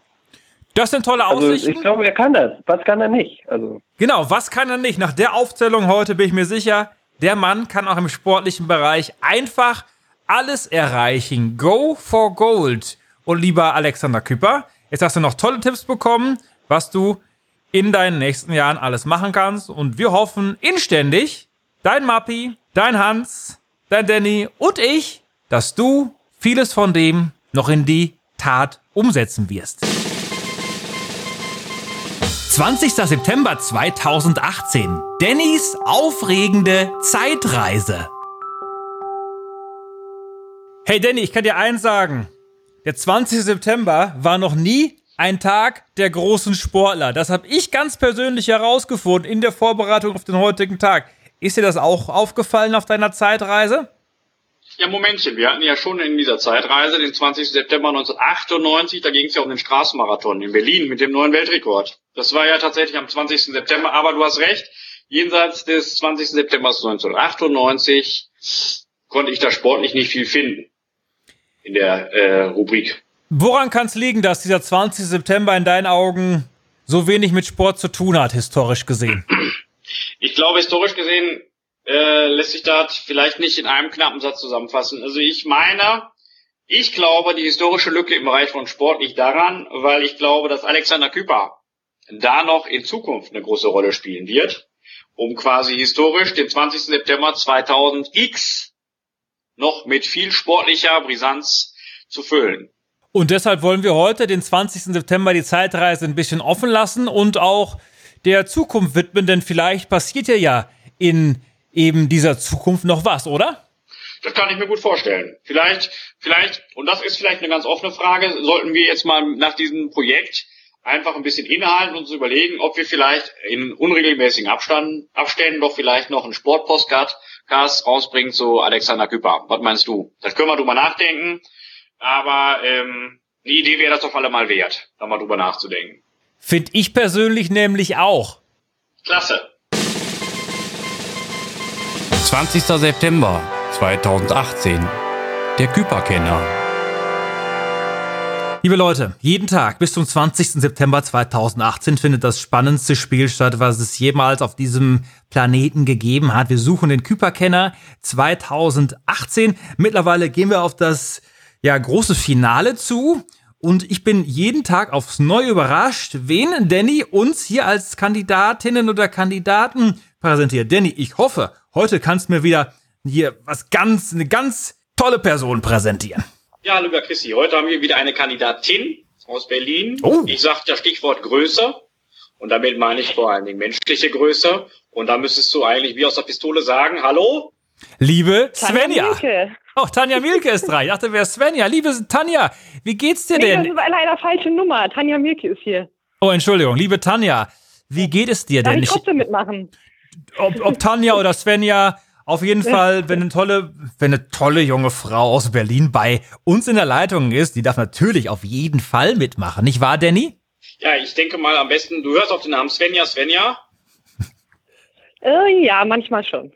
Das sind tolle
Also
Aussichten.
ich glaube, er kann das. Was kann er nicht? Also
genau, was kann er nicht? Nach der Aufzählung heute bin ich mir sicher, der Mann kann auch im sportlichen Bereich einfach alles erreichen. Go for Gold. Und lieber Alexander Küpper, jetzt hast du noch tolle Tipps bekommen, was du in deinen nächsten Jahren alles machen kannst. Und wir hoffen inständig, dein Mappi, dein Hans, dein Danny und ich, dass du vieles von dem noch in die Tat umsetzen wirst. 20. September 2018. Dannys aufregende Zeitreise. Hey Danny, ich kann dir eins sagen. Der 20. September war noch nie ein Tag der großen Sportler. Das habe ich ganz persönlich herausgefunden in der Vorbereitung auf den heutigen Tag. Ist dir das auch aufgefallen auf deiner Zeitreise?
Ja, Momentchen, wir hatten ja schon in dieser Zeitreise, den 20. September 1998, da ging es ja um den Straßenmarathon in Berlin mit dem neuen Weltrekord. Das war ja tatsächlich am 20. September, aber du hast recht, jenseits des 20. September 1998 konnte ich da sportlich nicht viel finden in der äh, Rubrik.
Woran kann es liegen, dass dieser 20. September in deinen Augen so wenig mit Sport zu tun hat, historisch gesehen?
Ich glaube, historisch gesehen äh, lässt sich das vielleicht nicht in einem knappen Satz zusammenfassen. Also ich meine, ich glaube, die historische Lücke im Bereich von Sport liegt daran, weil ich glaube, dass Alexander Küper da noch in Zukunft eine große Rolle spielen wird, um quasi historisch den 20. September 2000x noch mit viel sportlicher Brisanz zu füllen.
Und deshalb wollen wir heute, den 20. September, die Zeitreise ein bisschen offen lassen und auch der Zukunft widmen, denn vielleicht passiert ja in eben dieser Zukunft noch was, oder?
Das kann ich mir gut vorstellen. Vielleicht, vielleicht, und das ist vielleicht eine ganz offene Frage, sollten wir jetzt mal nach diesem Projekt einfach ein bisschen innehalten und uns überlegen, ob wir vielleicht in unregelmäßigen Abstand, Abständen doch vielleicht noch einen Sportpostcard rausbringen zu Alexander Küpper. Was meinst du? Das können wir drüber nachdenken, aber ähm, die Idee wäre das auf alle Mal wert, da mal drüber nachzudenken.
Find ich persönlich nämlich auch.
Klasse.
20. September 2018. Der Küperkenner.
Liebe Leute, jeden Tag bis zum 20. September 2018 findet das spannendste Spiel statt, was es jemals auf diesem Planeten gegeben hat. Wir suchen den Küperkenner 2018. Mittlerweile gehen wir auf das ja, große Finale zu. Und ich bin jeden Tag aufs Neue überrascht, wen Danny uns hier als Kandidatinnen oder Kandidaten präsentiert. Danny, ich hoffe, heute kannst du mir wieder hier was ganz, eine ganz tolle Person präsentieren.
Ja, lieber Chrissy, heute haben wir wieder eine Kandidatin aus Berlin.
Oh.
Ich sage das Stichwort Größe. Und damit meine ich vor allen Dingen menschliche Größe. Und da müsstest du eigentlich wie aus der Pistole sagen, hallo,
Liebe
Tanja
Svenja. Auch Tanja Mielke ist dran. Ich dachte, wer ist Svenja? Liebe Tanja, wie geht's dir
Nee, das
denn?
ist leider falsche Nummer. Tanja Mielke ist hier.
Oh, Entschuldigung, liebe Tanja, wie geht es dir
Darf
denn?
ich
Ich,
trotzdem mitmachen?
ob, ob Tanja oder Svenja, auf jeden Fall, wenn eine tolle, wenn eine tolle junge Frau aus Berlin bei uns in der Leitung ist, die darf natürlich auf jeden Fall mitmachen, nicht wahr, Danny?
Ja, ich denke mal am besten, du hörst auf den Namen Svenja, Svenja.
Äh, ja, manchmal schon.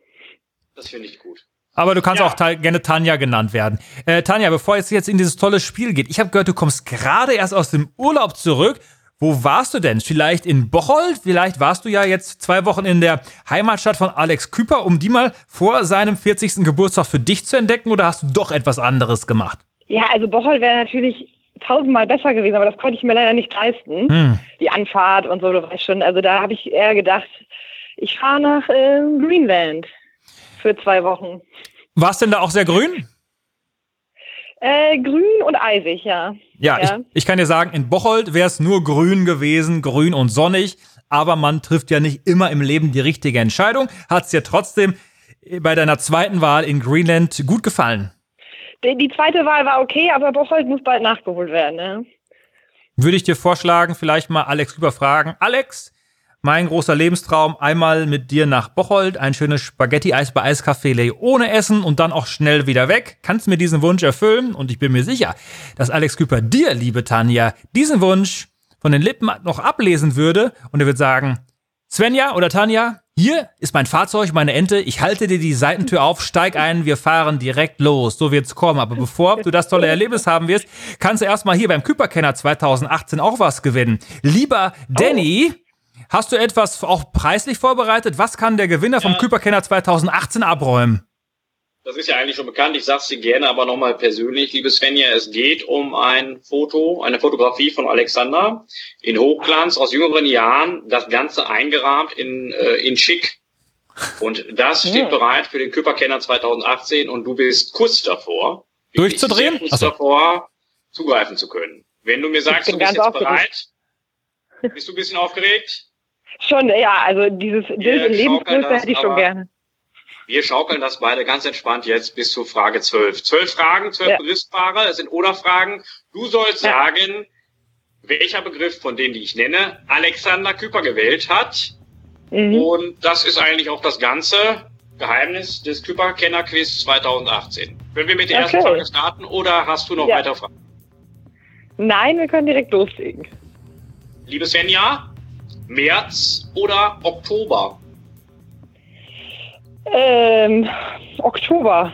Das finde ich gut.
Aber du kannst
Ja.
auch ta gerne Tanja genannt werden. Äh, Tanja, bevor es jetzt in dieses tolle Spiel geht, ich habe gehört, du kommst gerade erst aus dem Urlaub zurück. Wo warst du denn? Vielleicht in Bocholt? Vielleicht warst du ja jetzt zwei Wochen in der Heimatstadt von Alex Küper, um die mal vor seinem 40. Geburtstag für dich zu entdecken oder hast du doch etwas anderes gemacht?
Ja, also Bocholt wäre natürlich tausendmal besser gewesen, aber das konnte ich mir leider nicht leisten.
Hm.
Die Anfahrt und so, du weißt schon. Also da habe ich eher gedacht, ich fahre nach äh, Greenland für zwei Wochen.
War es denn da auch sehr grün?
Äh, grün und eisig, ja.
Ja,
Ja.
Ich, ich kann dir sagen, in Bocholt wäre es nur grün gewesen, grün und sonnig. Aber man trifft ja nicht immer im Leben die richtige Entscheidung. Hat es dir trotzdem bei deiner zweiten Wahl in Greenland gut gefallen?
Die, die zweite Wahl war okay, aber Bocholt muss bald nachgeholt werden. Ne?
Würde ich dir vorschlagen, vielleicht mal Alex überfragen. Alex, mein großer Lebenstraum, einmal mit dir nach Bocholt, ein schönes Spaghetti-Eis bei Eiscafé ohne Essen und dann auch schnell wieder weg. Kannst mir diesen Wunsch erfüllen? Und ich bin mir sicher, dass Alex Küper dir, liebe Tanja, diesen Wunsch von den Lippen noch ablesen würde und er wird sagen, Svenja oder Tanja, hier ist mein Fahrzeug, meine Ente. Ich halte dir die Seitentür auf, steig ein, wir fahren direkt los. So wird's kommen. Aber bevor du das tolle Erlebnis haben wirst, kannst du erstmal hier beim Küperkenner 2018 auch was gewinnen. Lieber Danny, hast du etwas auch preislich vorbereitet? Was kann der Gewinner vom Küperkenner 2018 abräumen?
Das ist ja eigentlich schon bekannt. Ich sag's dir gerne, aber nochmal persönlich, liebe Svenja. Es geht um ein Foto, eine Fotografie von Alexander in Hochglanz aus jüngeren Jahren. Das Ganze eingerahmt in, äh, in Schick. Und das steht
Ja.
bereit für den Küperkenner 2018 und du bist kurz davor,
Durchzudrehen?
Kurz
so.
davor, zugreifen zu können. Wenn du mir sagst, du bist jetzt
aufgeregt.
bereit, bist du ein bisschen aufgeregt?
Schon, ja, also dieses
schaukeln
Lebensgröße hätte ich schon gerne.
Wir schaukeln das beide ganz entspannt jetzt bis zur Frage 12. Zwölf Fragen, zwölf
Ja.
Begriffspaare, es sind Oder-Fragen. Du sollst
Ja.
sagen, welcher Begriff von denen, die ich nenne, Alexander Küper gewählt hat.
Mhm.
Und das ist eigentlich auch das ganze Geheimnis des Küper-Kenner-Quiz 2018. Können wir mit der ersten
Okay.
Frage starten oder hast du noch
Ja.
weitere Fragen?
Nein, wir können direkt loslegen.
Liebe Svenja, März oder Oktober?
Ähm, Oktober.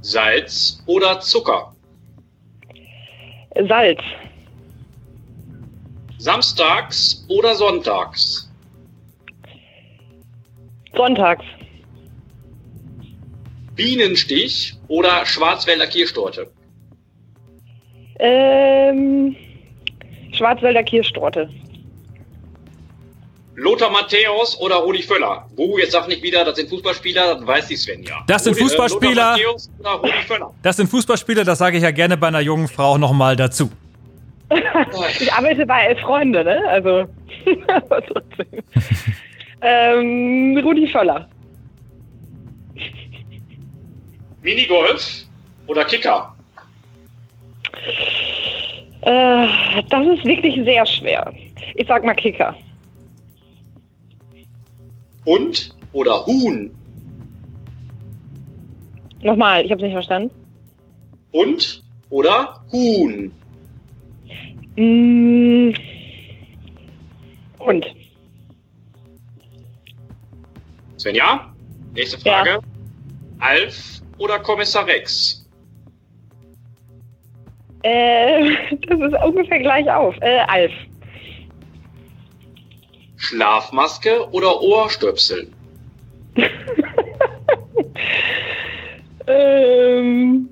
Salz oder Zucker?
Salz.
Samstags oder sonntags?
Sonntags.
Bienenstich oder Schwarzwälder Kirschtorte?
Ähm, Schwarzwälder Kirschtorte.
Lothar Matthäus oder Rudi Völler? Buh, jetzt sag nicht wieder, das sind Fußballspieler, das weiß die Svenja.
Das sind
Rudi- äh,
Fußballspieler.
Lothar Matthäus oder Rudi Völler?
Das sind Fußballspieler, das sage ich ja gerne bei einer jungen Frau nochmal dazu.
Ich arbeite bei Elf Freunde, ne? Also, aber trotzdem. ähm, Rudi Völler.
Minigolf oder Kicker?
Äh, das ist wirklich sehr schwer. Ich sag mal Kicker.
Hund oder Huhn?
Nochmal, ich habe nicht verstanden.
Hund oder Huhn?
Mm, und.
Svenja, nächste Frage. Alf oder Kommissar Rex?
Äh, das ist ungefähr gleich auf. Äh, Alf.
Schlafmaske oder Ohrstöpsel?
Ähm,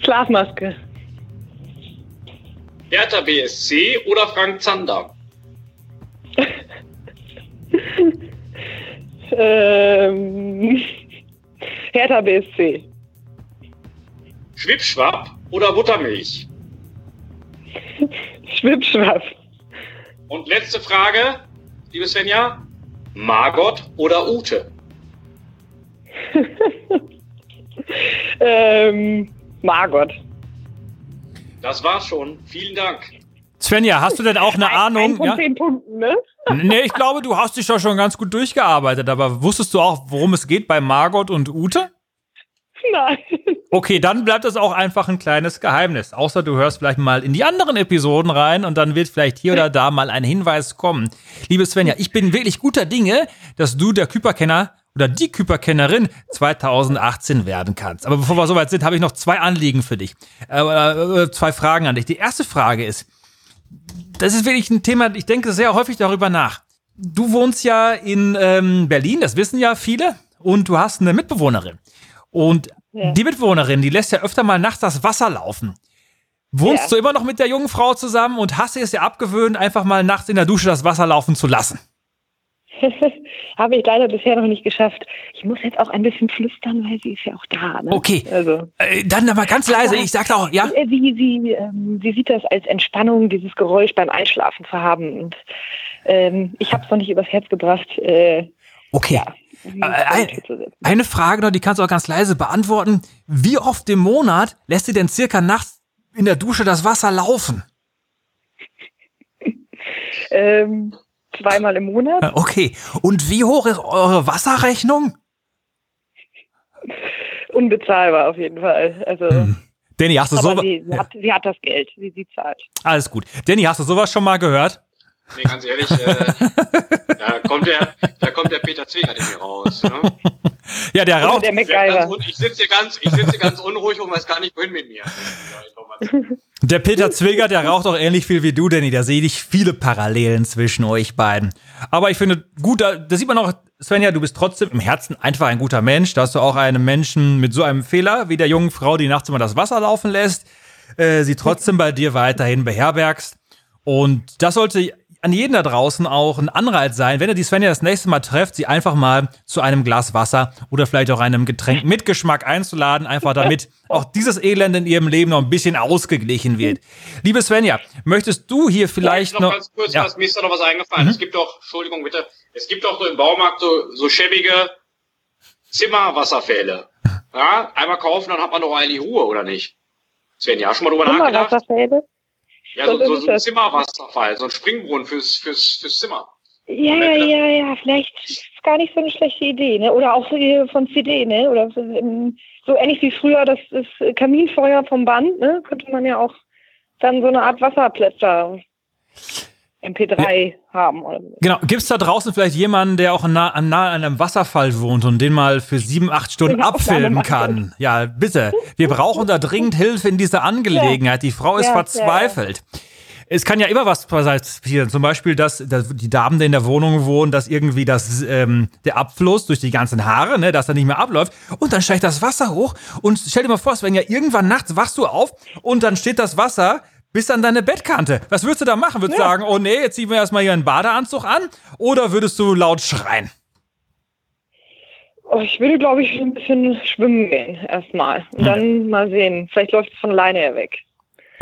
Schlafmaske.
Hertha BSC oder Frank Zander?
Ähm, Hertha BSC.
Schwipschwapp oder Buttermilch?
Schwippschwapp.
Und letzte Frage, liebe Svenja. Margot oder Ute?
Ähm, Margot.
Das war's schon. Vielen Dank.
Svenja, hast du denn auch eine
Ein
Ahnung?
von
Ja?
zehn Punkten, ne?
Nee, ich glaube, du hast dich doch schon ganz gut durchgearbeitet, aber wusstest du auch, worum es geht bei Margot und Ute?
Nein.
Okay, dann bleibt es auch einfach ein kleines Geheimnis. Außer du hörst vielleicht mal in die anderen Episoden rein und dann wird vielleicht hier oder da mal ein Hinweis kommen. Liebe Svenja, ich bin wirklich guter Dinge, dass du der Küperkenner oder die Küperkennerin 2018 werden kannst. Aber bevor wir soweit sind, habe ich noch zwei Anliegen für dich. Äh, äh, zwei Fragen an dich. Die erste Frage ist, das ist wirklich ein Thema, ich denke sehr häufig darüber nach. Du wohnst ja in ähm, Berlin, das wissen ja viele, und du hast eine Mitbewohnerin. Und
Ja.
die Mitbewohnerin, die lässt ja öfter mal nachts das Wasser laufen. Wohnst
Ja.
du immer noch mit der jungen Frau zusammen und hast dir es ja abgewöhnt, einfach mal nachts in der Dusche das Wasser laufen zu lassen?
Habe ich leider bisher noch nicht geschafft. Ich muss jetzt auch ein bisschen flüstern, weil sie ist ja auch da. Ne?
Okay.
Also,
Äh, dann aber ganz leise, ich sag auch, ja?
äh, sie, sie, ähm, sie sieht das als Entspannung, dieses Geräusch beim Einschlafen zu haben. Und ähm, ich habe es noch nicht übers Herz gebracht. Äh,
Okay.
ja, sie
ein-. Eine Frage noch, die kannst du auch ganz leise beantworten. Wie oft im Monat lässt sie denn circa nachts in der Dusche das Wasser laufen?
ähm, zweimal im Monat.
Okay. Und wie hoch ist eure Wasserrechnung?
Unbezahlbar auf jeden Fall. Also,
Danny, hast du sowas?
sie, sie, hat, sie hat das Geld, sie, sie zahlt.
Alles gut. Danny, hast du sowas schon mal gehört?
Nee, ganz ehrlich, äh, da kommt der, da kommt der Peter Zwegert in mir raus. Ne?
Ja, der raucht.
der MacGyver.
ich sitze hier ganz, ich sitze hier ganz unruhig und weiß gar nicht, wohin mit mir.
Der Peter Zwilger, der raucht auch ähnlich viel wie du, Danny. Da sehe ich viele Parallelen zwischen euch beiden. Aber ich finde gut, da, da sieht man auch, Svenja, du bist trotzdem im Herzen einfach ein guter Mensch. Da hast du auch einen Menschen mit so einem Fehler wie der jungen Frau, die nachts immer das Wasser laufen lässt, äh, sie trotzdem bei dir weiterhin beherbergst. Und das sollte an jeden da draußen auch ein Anreiz sein, wenn ihr die Svenja das nächste Mal trefft, sie einfach mal zu einem Glas Wasser oder vielleicht auch einem Getränk mit Geschmack einzuladen, einfach damit auch dieses Elend in ihrem Leben noch ein bisschen ausgeglichen wird. Liebe Svenja, möchtest du hier vielleicht
noch,
noch...
ganz kurz,
ja.
was, mir ist da noch was eingefallen. Es gibt doch, Entschuldigung bitte, es gibt doch so im Baumarkt so, so schäbige Zimmerwasserfälle. Ja, einmal kaufen, dann hat man doch eigentlich Ruhe, oder nicht? Svenja, hast du schon mal drüber nachgedacht?
Wasserfälle?
Ja, so, so, so ein? Zimmerwasserfall, so ein Springbrunnen fürs, fürs, fürs Zimmer.
Ja, ja, ja, ja, vielleicht ist gar nicht so eine schlechte Idee, ne? Oder auch so hier von CD, ne? Oder so, ähm, so ähnlich wie früher das, das Kaminfeuer vom Band, ne? Könnte man ja auch dann so eine Art Wasserplätzer MP3 haben oder so.
Genau, gibt's da draußen vielleicht jemanden, der auch nah, nah an einem Wasserfall wohnt und den mal für sieben, acht Stunden
Den Aufnahme
abfilmen kann? Ja, bitte. Wir brauchen da dringend Hilfe in dieser Angelegenheit. Die Frau ist
Ja,
verzweifelt. Es kann ja immer was passieren. Zum Beispiel, dass, dass die Damen, die in der Wohnung wohnen, dass irgendwie das, ähm, der Abfluss durch die ganzen Haare, ne, dass er nicht mehr abläuft. Und dann steigt das Wasser hoch. Und stell dir mal vor, wenn ja irgendwann nachts wachst du auf und dann steht das Wasser bis an deine Bettkante. Was würdest du da machen? Würdest du sagen, oh nee, jetzt ziehen wir erstmal hier einen Badeanzug an? Oder würdest du laut schreien?
Oh, ich würde, glaube ich, ein bisschen schwimmen gehen erstmal. Und dann mal sehen. Vielleicht läuft es von alleine her weg.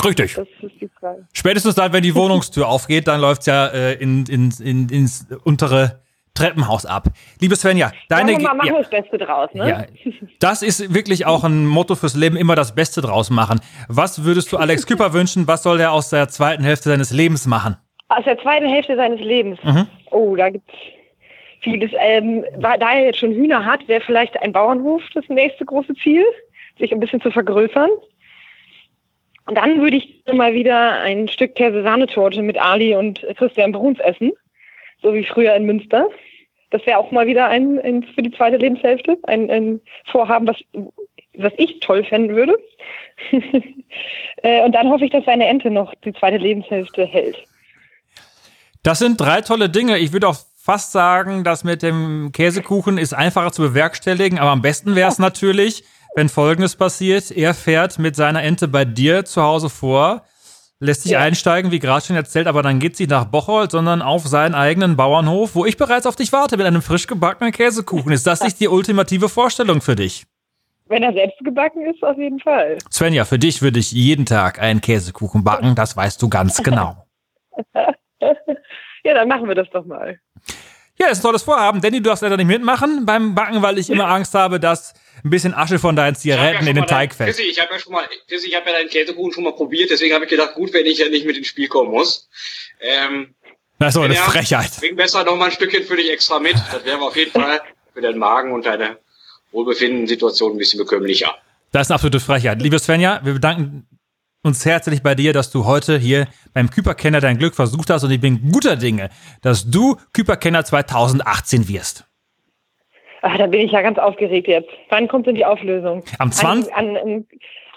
Richtig.
Das ist die Frage.
Spätestens dann, wenn die Wohnungstür aufgeht, dann läuft's ja äh, in, in, in, ins untere Treppenhaus ab. Liebe Svenja, deine...
Machen wir mal machen wir das Beste draus, ne?
Ja, das ist wirklich auch ein Motto fürs Leben, immer das Beste draus machen. Was würdest du Alex Küpper wünschen? Was soll er aus der zweiten Hälfte seines Lebens machen?
Aus der zweiten Hälfte seines Lebens.
Mhm.
Oh, da gibt's vieles. Ähm, da da er jetzt schon Hühner hat, wäre vielleicht ein Bauernhof das nächste große Ziel, sich ein bisschen zu vergrößern. Und dann würde ich mal wieder ein Stück Käse-Sahnetorte mit Ali und Christian Bruns essen, so wie früher in Münster. Das wäre auch mal wieder ein, ein für die zweite Lebenshälfte ein, ein Vorhaben, was, was ich toll fänden würde. Äh, und dann hoffe ich, dass seine Ente noch die zweite Lebenshälfte hält.
Das sind drei tolle Dinge. Ich würde auch fast sagen, das mit dem Käsekuchen ist einfacher zu bewerkstelligen, aber am besten wäre es natürlich, wenn Folgendes passiert. Er fährt mit seiner Ente bei dir zu Hause vor, lässt sich
Ja.
einsteigen, wie gerade schon erzählt, aber dann geht sie nach Bocholt, sondern auf seinen eigenen Bauernhof, wo ich bereits auf dich warte mit einem frisch gebackenen Käsekuchen. Ist das nicht die ultimative Vorstellung für dich?
Wenn er selbst gebacken ist, auf jeden Fall.
Svenja, für dich würde ich jeden Tag einen Käsekuchen backen, das weißt du ganz genau.
Ja, dann machen wir das doch mal.
Ja, das ist ein tolles Vorhaben. Danny, du darfst leider nicht mitmachen beim Backen, weil ich immer Angst habe, dass ein bisschen Asche von deinen Zigaretten
ja
in den Teig fällt.
Chrissy, ich habe ja schon mal, Chrissy, ich habe ja deinen Käsekuchen schon mal probiert, deswegen habe ich gedacht, gut, wenn ich ja nicht mit ins Spiel kommen muss. Ähm,
Das ist so eine
ja,
Frechheit.
Bring besser noch mal ein Stückchen für dich extra mit. Das wäre auf jeden Fall für deinen Magen und deine Wohlbefinden-Situation ein bisschen bekömmlicher.
Das ist eine absolute Frechheit. Liebe Svenja, wir bedanken uns herzlich bei dir, dass du heute hier beim Küperkenner dein Glück versucht hast und ich bin guter Dinge, dass du Küperkenner 2018 wirst.
Ach, da bin ich ja ganz aufgeregt jetzt. Wann kommt denn die Auflösung?
Am 20.
An, an, an,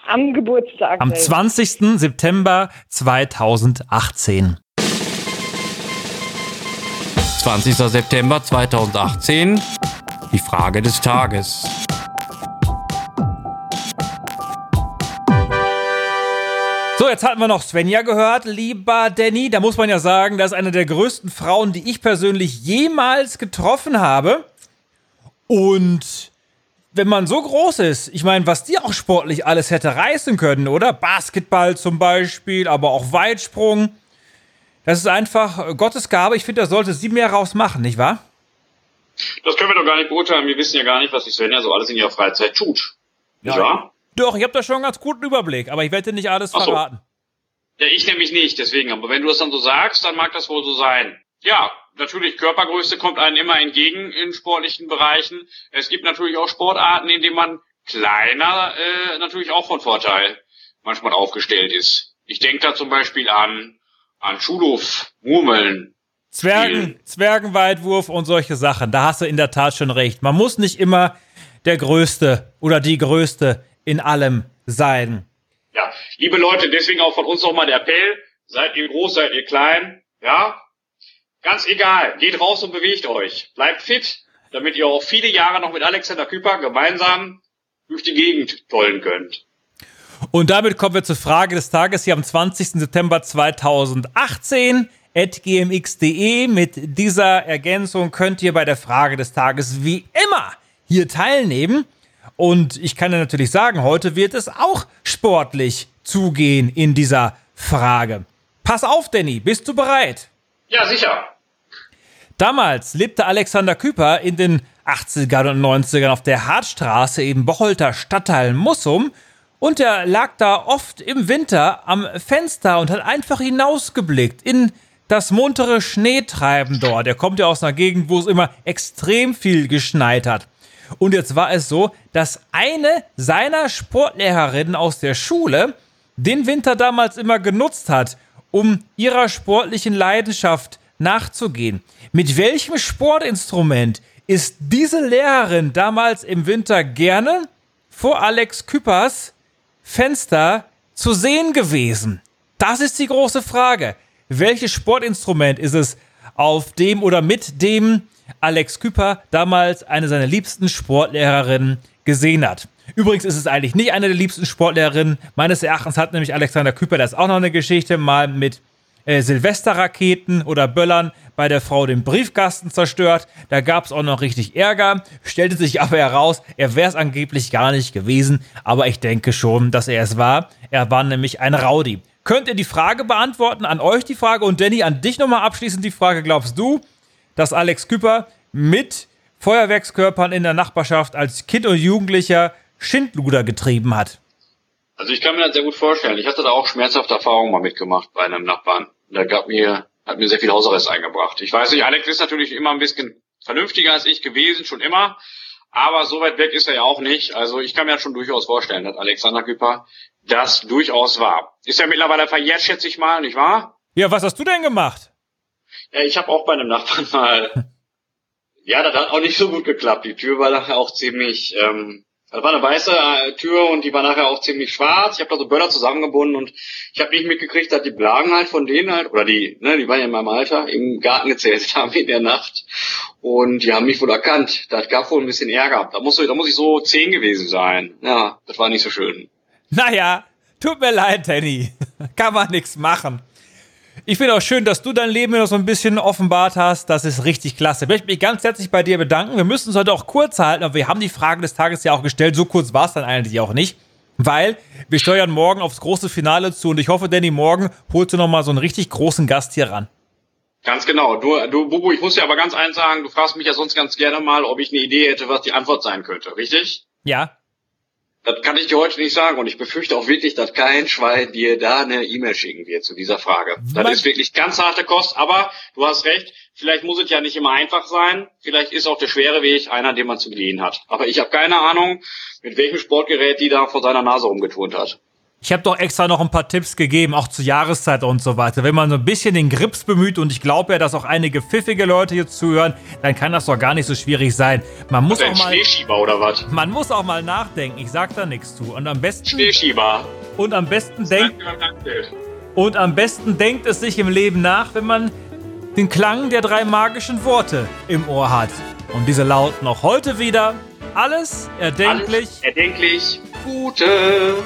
am Geburtstag.
Am
selbst.
20. September 2018.
20. September 2018. Die Frage des Tages.
So, jetzt hatten wir noch Svenja gehört, lieber Danny. Da muss man ja sagen, das ist eine der größten Frauen, die ich persönlich jemals getroffen habe. Und wenn man so groß ist, ich meine, was die auch sportlich alles hätte reißen können, oder? Basketball zum Beispiel, aber auch Weitsprung. Das ist einfach Gottes Gabe. Ich finde, da sollte sie mehr rausmachen, nicht wahr?
Das können wir doch gar nicht beurteilen. Wir wissen ja gar nicht, was die Svenja so alles in ihrer Freizeit tut. Nicht wahr?
Doch, ich habe da schon einen ganz guten Überblick, aber ich werde dir nicht alles
so.
verraten.
Ja, ich nämlich nicht, deswegen. Aber wenn du das dann so sagst, dann mag das wohl so sein. Ja, natürlich, Körpergröße kommt einem immer entgegen in sportlichen Bereichen. Es gibt natürlich auch Sportarten, in denen man kleiner äh, natürlich auch von Vorteil manchmal aufgestellt ist. Ich denke da zum Beispiel an, an Schulhof, Murmeln.
Zwergen, Zwergenweitwurf und solche Sachen. Da hast du in der Tat schon recht. Man muss nicht immer der Größte oder die Größte in allem sein.
Ja, liebe Leute, deswegen auch von uns nochmal der Appell. Seid ihr groß, seid ihr klein, ja? Ganz egal, geht raus und bewegt euch. Bleibt fit, damit ihr auch viele Jahre noch mit Alexander Küper gemeinsam durch die Gegend tollen könnt.
Und damit kommen wir zur Frage des Tages hier am 20. September 2018 at gmx.de. Mit dieser Ergänzung könnt ihr bei der Frage des Tages wie immer hier teilnehmen. Und ich kann dir natürlich sagen, heute wird es auch sportlich zugehen in dieser Frage. Pass auf, Danny, bist du bereit?
Ja, sicher.
Damals lebte Alexander Küper in den 80ern und 90ern auf der Hartstraße im Bocholter Stadtteil Mussum und er lag da oft im Winter am Fenster und hat einfach hinausgeblickt in das muntere Schneetreiben dort. Er kommt ja aus einer Gegend, wo es immer extrem viel geschneit hat. Und jetzt war es so, dass eine seiner Sportlehrerinnen aus der Schule den Winter damals immer genutzt hat, um ihrer sportlichen Leidenschaft nachzugehen. Mit welchem Sportinstrument ist diese Lehrerin damals im Winter gerne vor Alex Küppers Fenster zu sehen gewesen? Das ist die große Frage. Welches Sportinstrument ist es, auf dem oder mit dem Alex Küper damals eine seiner liebsten Sportlehrerinnen gesehen hat? Übrigens ist es eigentlich nicht eine der liebsten Sportlehrerinnen. Meines Erachtens hat nämlich Alexander Küper das auch noch eine Geschichte mal mit äh, Silvesterraketen oder Böllern bei der Frau den Briefkasten zerstört. Da gab es auch noch richtig Ärger. Stellte sich aber heraus, er wäre es angeblich gar nicht gewesen. Aber ich denke schon, dass er es war. Er war nämlich ein Rowdy. Könnt ihr die Frage beantworten? An euch die Frage und Danny, an dich nochmal abschließend die Frage. Glaubst du, dass Alex Küper mit Feuerwerkskörpern in der Nachbarschaft als Kind und Jugendlicher Schindluder getrieben hat?
Also ich kann mir das sehr gut vorstellen. Ich hatte da auch schmerzhafte Erfahrungen mal mitgemacht bei einem Nachbarn. Der gab mir, hat mir sehr viel Hausarrest eingebracht. Ich weiß nicht, Alex ist natürlich immer ein bisschen vernünftiger als ich gewesen, schon immer. Aber so weit weg ist er ja auch nicht. Also ich kann mir das schon durchaus vorstellen, dass Alexander Küpper das durchaus war. Ist ja mittlerweile verjährt, schätze ich mal, nicht wahr?
Ja, was hast du denn gemacht?
Ja, ich habe auch bei einem Nachbarn mal. ja, das hat auch nicht so gut geklappt. Die Tür war nachher auch ziemlich. Ähm, das war eine weiße äh, Tür und die war nachher auch ziemlich schwarz. Ich habe da so Böller zusammengebunden und ich habe nicht mitgekriegt, dass die Blagen halt von denen halt, oder die, ne, die waren ja in meinem Alter, im Garten gezählt haben in der Nacht. Und die haben mich wohl erkannt. Das gab wohl ein bisschen Ärger. Da muss, da muss ich so zehn gewesen sein. Ja, das war nicht so schön.
Naja, tut mir leid, Danny. Kann man nichts machen. Ich finde auch schön, dass du dein Leben noch so ein bisschen offenbart hast. Das ist richtig klasse. Ich möchte mich ganz herzlich bei dir bedanken. Wir müssen es heute auch kurz halten, aber wir haben die Frage des Tages ja auch gestellt. So kurz war es dann eigentlich auch nicht. Weil wir steuern morgen aufs große Finale zu und ich hoffe, Danny, morgen holst du nochmal so einen richtig großen Gast hier ran.
Ganz genau. Du, du, Bubu, ich muss dir aber ganz eins sagen, du fragst mich ja sonst ganz gerne mal, ob ich eine Idee hätte, was die Antwort sein könnte, richtig?
Ja.
Das kann ich dir heute nicht sagen und ich befürchte auch wirklich, dass kein Schwein dir da eine E-Mail schicken wird zu dieser Frage. Das ist wirklich ganz harte Kost, aber du hast recht, vielleicht muss es ja nicht immer einfach sein, vielleicht ist auch der schwere Weg einer, den man zu bedienen hat. Aber ich habe keine Ahnung, mit welchem Sportgerät die da vor seiner Nase rumgeturnt hat.
Ich habe doch extra noch ein paar Tipps gegeben, auch zur Jahreszeit und so weiter. Wenn man so ein bisschen den Grips bemüht, und ich glaube ja, dass auch einige pfiffige Leute jetzt zuhören, dann kann das doch gar nicht so schwierig sein. Man muss auch mal,
Schneeschieber oder was?
man muss auch mal nachdenken. Ich sag da nichts zu. Und am besten,
Schneeschieber.
und am besten denkt, und am besten denkt es sich im Leben nach, wenn man den Klang der drei magischen Worte im Ohr hat. Und diese lauten auch heute wieder. Alles erdenklich.
Alles erdenklich. Gute.